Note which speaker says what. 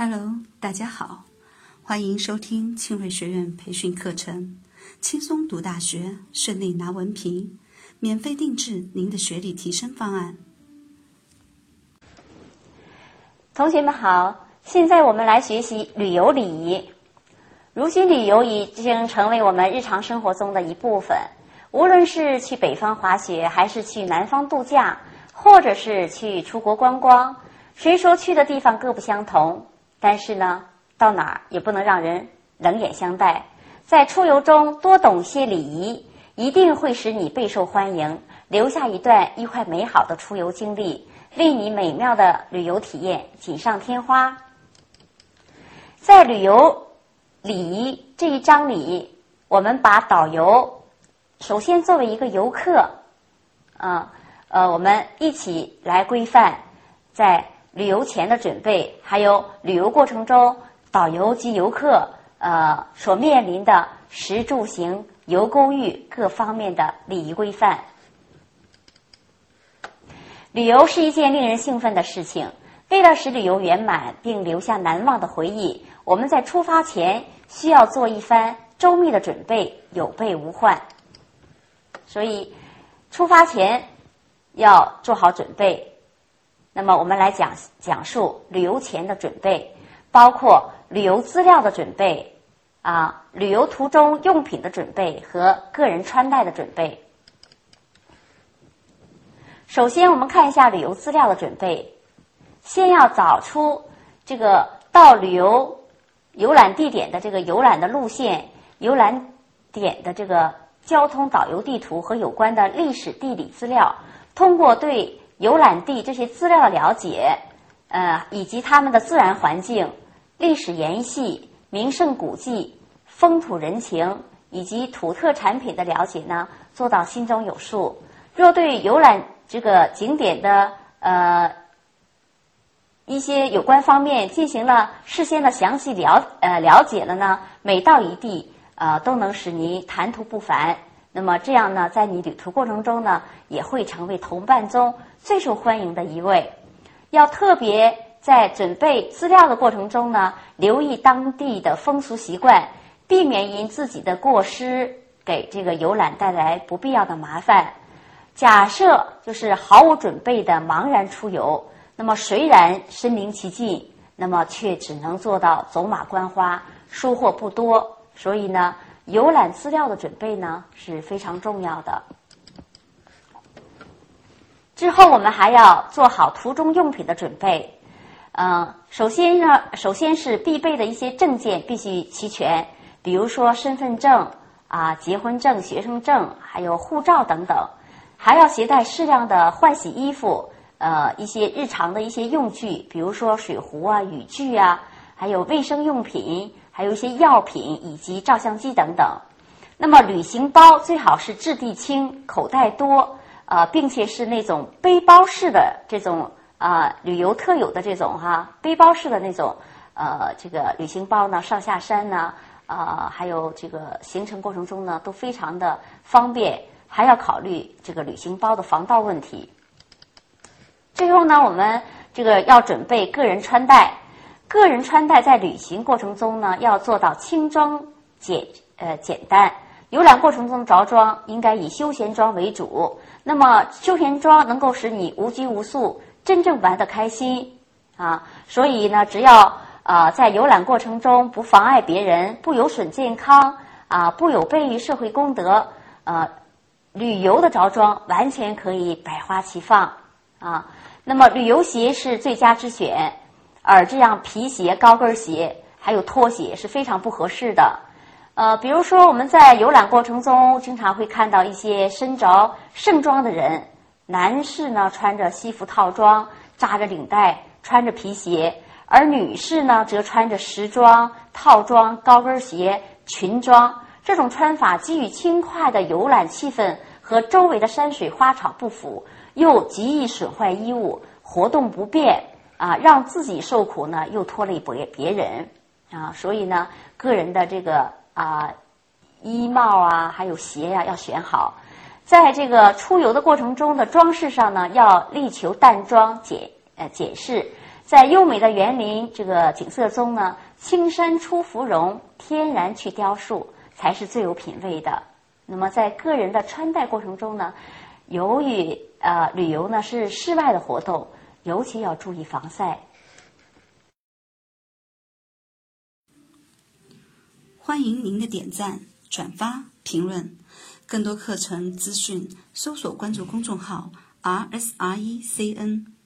Speaker 1: Hello，大家好，欢迎收听庆瑞学院培训课程，轻松读大学，顺利拿文凭，免费定制您的学历提升方案。
Speaker 2: 同学们好，现在我们来学习旅游礼仪。如今，旅游已经成为我们日常生活中的一部分。无论是去北方滑雪，还是去南方度假，或者是去出国观光，虽说去的地方各不相同。但是呢，到哪儿也不能让人冷眼相待。在出游中多懂些礼仪，一定会使你备受欢迎，留下一段愉快美好的出游经历，为你美妙的旅游体验锦上添花。在旅游礼仪这一章里，我们把导游首先作为一个游客，啊，呃，我们一起来规范在。旅游前的准备，还有旅游过程中导游及游客呃所面临的食住行游公寓各方面的礼仪规范。旅游是一件令人兴奋的事情，为了使旅游圆满并留下难忘的回忆，我们在出发前需要做一番周密的准备，有备无患。所以，出发前要做好准备。那么我们来讲讲述旅游前的准备，包括旅游资料的准备，啊，旅游途中用品的准备和个人穿戴的准备。首先，我们看一下旅游资料的准备。先要找出这个到旅游游览地点的这个游览的路线、游览点的这个交通导游地图和有关的历史地理资料，通过对。游览地这些资料的了解，呃，以及他们的自然环境、历史沿系、名胜古迹、风土人情以及土特产品的了解呢，做到心中有数。若对游览这个景点的呃一些有关方面进行了事先的详细了呃了解了呢，每到一地呃都能使您谈吐不凡。那么这样呢，在你旅途过程中呢，也会成为同伴中最受欢迎的一位。要特别在准备资料的过程中呢，留意当地的风俗习惯，避免因自己的过失给这个游览带来不必要的麻烦。假设就是毫无准备的茫然出游，那么虽然身临其境，那么却只能做到走马观花，收获不多。所以呢。游览资料的准备呢是非常重要的。之后我们还要做好途中用品的准备。嗯，首先呢，首先是必备的一些证件必须齐全，比如说身份证啊、结婚证、学生证，还有护照等等。还要携带适量的换洗衣服，呃，一些日常的一些用具，比如说水壶啊、雨具啊，还有卫生用品。还有一些药品以及照相机等等。那么旅行包最好是质地轻、口袋多，呃，并且是那种背包式的这种啊旅游特有的这种哈背包式的那种呃这个旅行包呢，上下山呢啊，还有这个行程过程中呢都非常的方便。还要考虑这个旅行包的防盗问题。最后呢，我们这个要准备个人穿戴。个人穿戴在旅行过程中呢，要做到轻装简呃简单。游览过程中着装应该以休闲装为主。那么休闲装能够使你无拘无束，真正玩得开心啊。所以呢，只要啊在游览过程中不妨碍别人，不有损健康啊，不有悖于社会公德，呃，旅游的着装完全可以百花齐放啊。那么旅游鞋是最佳之选。而这样皮鞋、高跟鞋还有拖鞋是非常不合适的。呃，比如说我们在游览过程中，经常会看到一些身着盛装的人，男士呢穿着西服套装，扎着领带，穿着皮鞋；而女士呢则穿着时装套装、高跟鞋、裙装。这种穿法既与轻快的游览气氛和周围的山水花草不符，又极易损坏衣物，活动不便。啊，让自己受苦呢，又拖累别别人啊，所以呢，个人的这个啊衣帽啊，还有鞋呀，要选好。在这个出游的过程中的装饰上呢，要力求淡妆简呃简饰，在优美的园林这个景色中呢，青山出芙蓉，天然去雕塑，才是最有品位的。那么在个人的穿戴过程中呢，由于呃旅游呢是室外的活动，尤其要注意防晒。
Speaker 1: 欢迎您的点赞、转发、评论，更多课程资讯，搜索关注公众号 “r s r e c n”。